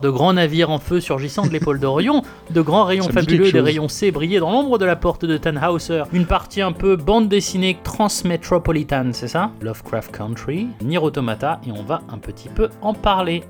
De grands navires en feu surgissant de l'épaule d'Orion, de grands rayons fabuleux, des rayons C brillaient dans l'ombre de la porte de Tannhauser. Une partie un peu bande dessinée transmétropolitane, c'est ça? Lovecraft Country, Nier Automata, et on va un petit peu en parler.